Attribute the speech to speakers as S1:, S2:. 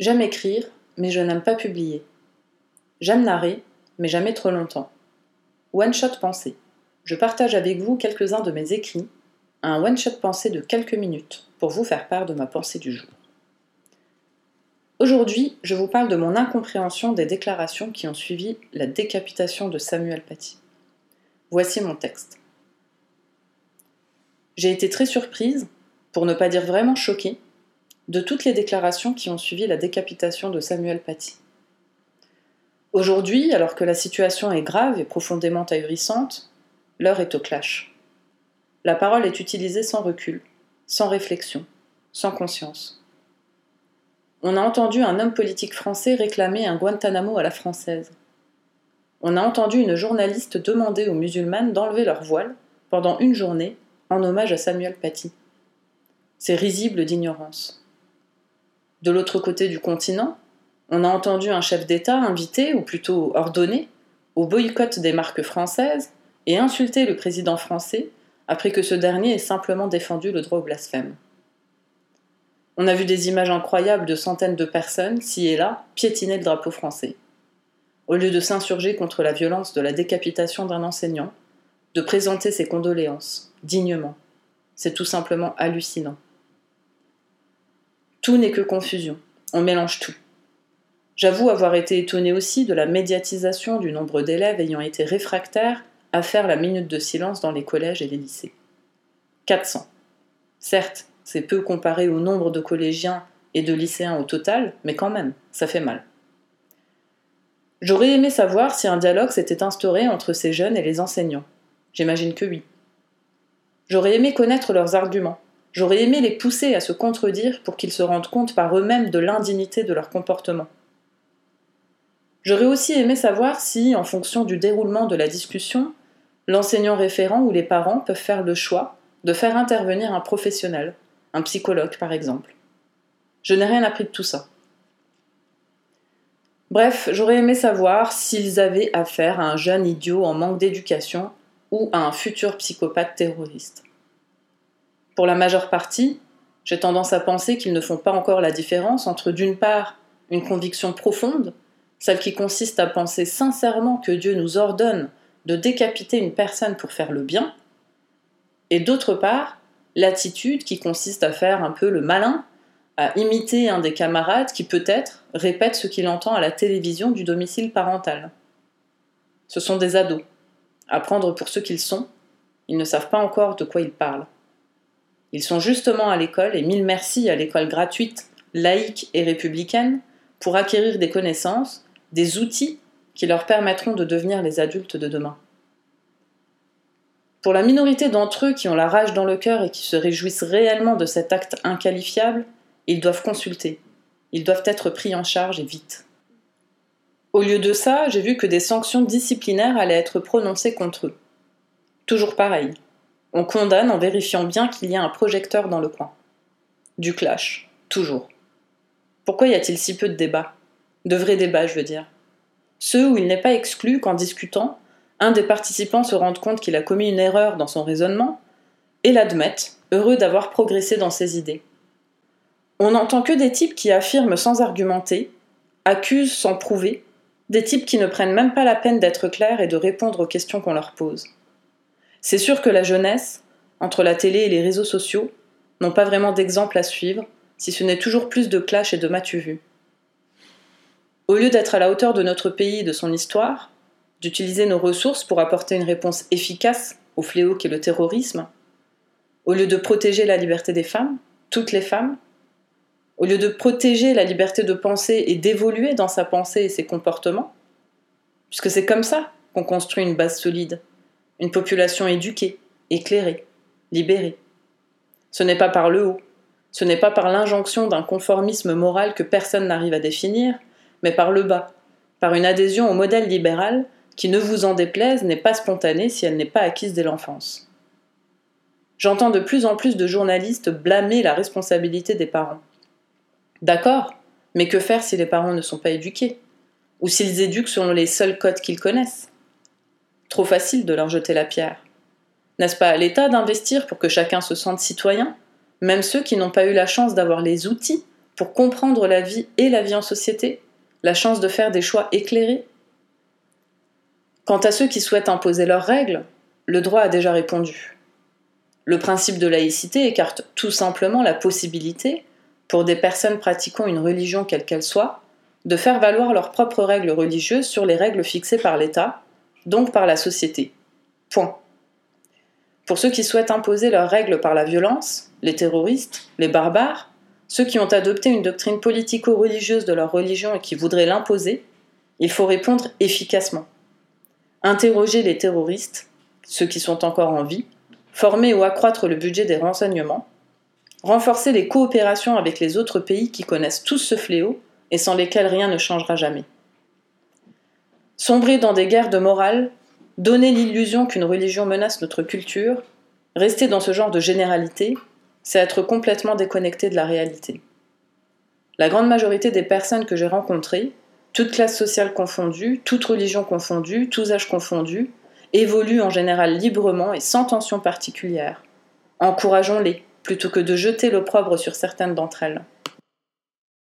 S1: J'aime écrire, mais je n'aime pas publier. J'aime narrer, mais jamais trop longtemps. One Shot Pensée. Je partage avec vous quelques-uns de mes écrits, un One Shot Pensée de quelques minutes, pour vous faire part de ma pensée du jour. Aujourd'hui, je vous parle de mon incompréhension des déclarations qui ont suivi la décapitation de Samuel Paty. Voici mon texte. J'ai été très surprise, pour ne pas dire vraiment choquée, de toutes les déclarations qui ont suivi la décapitation de Samuel Paty. Aujourd'hui, alors que la situation est grave et profondément ahurissante, l'heure est au clash. La parole est utilisée sans recul, sans réflexion, sans conscience. On a entendu un homme politique français réclamer un Guantanamo à la française. On a entendu une journaliste demander aux musulmanes d'enlever leur voile pendant une journée en hommage à Samuel Paty. C'est risible d'ignorance. De l'autre côté du continent, on a entendu un chef d'État inviter, ou plutôt ordonner, au boycott des marques françaises et insulter le président français après que ce dernier ait simplement défendu le droit au blasphème. On a vu des images incroyables de centaines de personnes, ci et là, piétiner le drapeau français. Au lieu de s'insurger contre la violence de la décapitation d'un enseignant, de présenter ses condoléances, dignement. C'est tout simplement hallucinant. Tout n'est que confusion. On mélange tout. J'avoue avoir été étonné aussi de la médiatisation du nombre d'élèves ayant été réfractaires à faire la minute de silence dans les collèges et les lycées. 400. Certes, c'est peu comparé au nombre de collégiens et de lycéens au total, mais quand même, ça fait mal. J'aurais aimé savoir si un dialogue s'était instauré entre ces jeunes et les enseignants. J'imagine que oui. J'aurais aimé connaître leurs arguments, J'aurais aimé les pousser à se contredire pour qu'ils se rendent compte par eux-mêmes de l'indignité de leur comportement. J'aurais aussi aimé savoir si, en fonction du déroulement de la discussion, l'enseignant référent ou les parents peuvent faire le choix de faire intervenir un professionnel, un psychologue par exemple. Je n'ai rien appris de tout ça. Bref, j'aurais aimé savoir s'ils avaient affaire à un jeune idiot en manque d'éducation ou à un futur psychopathe terroriste. Pour la majeure partie, j'ai tendance à penser qu'ils ne font pas encore la différence entre d'une part une conviction profonde, celle qui consiste à penser sincèrement que Dieu nous ordonne de décapiter une personne pour faire le bien, et d'autre part l'attitude qui consiste à faire un peu le malin, à imiter un des camarades qui peut-être répète ce qu'il entend à la télévision du domicile parental. Ce sont des ados. À prendre pour ce qu'ils sont, ils ne savent pas encore de quoi ils parlent. Ils sont justement à l'école, et mille merci à l'école gratuite, laïque et républicaine, pour acquérir des connaissances, des outils qui leur permettront de devenir les adultes de demain. Pour la minorité d'entre eux qui ont la rage dans le cœur et qui se réjouissent réellement de cet acte inqualifiable, ils doivent consulter. Ils doivent être pris en charge et vite. Au lieu de ça, j'ai vu que des sanctions disciplinaires allaient être prononcées contre eux. Toujours pareil. On condamne en vérifiant bien qu'il y a un projecteur dans le coin. Du clash, toujours. Pourquoi y a-t-il si peu de débats? De vrais débats, je veux dire. Ceux où il n'est pas exclu qu'en discutant, un des participants se rende compte qu'il a commis une erreur dans son raisonnement et l'admette, heureux d'avoir progressé dans ses idées. On n'entend que des types qui affirment sans argumenter, accusent sans prouver, des types qui ne prennent même pas la peine d'être clairs et de répondre aux questions qu'on leur pose. C'est sûr que la jeunesse, entre la télé et les réseaux sociaux, n'ont pas vraiment d'exemple à suivre, si ce n'est toujours plus de clash et de matu vu. Au lieu d'être à la hauteur de notre pays et de son histoire, d'utiliser nos ressources pour apporter une réponse efficace au fléau qu'est le terrorisme, au lieu de protéger la liberté des femmes, toutes les femmes, au lieu de protéger la liberté de penser et d'évoluer dans sa pensée et ses comportements, puisque c'est comme ça qu'on construit une base solide, une population éduquée, éclairée, libérée. Ce n'est pas par le haut, ce n'est pas par l'injonction d'un conformisme moral que personne n'arrive à définir, mais par le bas, par une adhésion au modèle libéral qui, ne vous en déplaise, n'est pas spontanée si elle n'est pas acquise dès l'enfance. J'entends de plus en plus de journalistes blâmer la responsabilité des parents. D'accord, mais que faire si les parents ne sont pas éduqués? Ou s'ils éduquent selon les seuls codes qu'ils connaissent? Trop facile de leur jeter la pierre. N'est-ce pas à l'État d'investir pour que chacun se sente citoyen, même ceux qui n'ont pas eu la chance d'avoir les outils pour comprendre la vie et la vie en société, la chance de faire des choix éclairés? Quant à ceux qui souhaitent imposer leurs règles, le droit a déjà répondu. Le principe de laïcité écarte tout simplement la possibilité, pour des personnes pratiquant une religion quelle qu'elle soit, de faire valoir leurs propres règles religieuses sur les règles fixées par l'État, donc par la société. Point. Pour ceux qui souhaitent imposer leurs règles par la violence, les terroristes, les barbares, ceux qui ont adopté une doctrine politico-religieuse de leur religion et qui voudraient l'imposer, il faut répondre efficacement. Interroger les terroristes, ceux qui sont encore en vie, former ou accroître le budget des renseignements, renforcer les coopérations avec les autres pays qui connaissent tous ce fléau et sans lesquels rien ne changera jamais. Sombrer dans des guerres de morale, donner l'illusion qu'une religion menace notre culture, rester dans ce genre de généralité, c'est être complètement déconnecté de la réalité. La grande majorité des personnes que j'ai rencontrées, toutes classes sociales confondues, toutes religions confondues, tous âges confondus, évoluent en général librement et sans tension particulière. Encourageons-les, plutôt que de jeter l'opprobre sur certaines d'entre elles.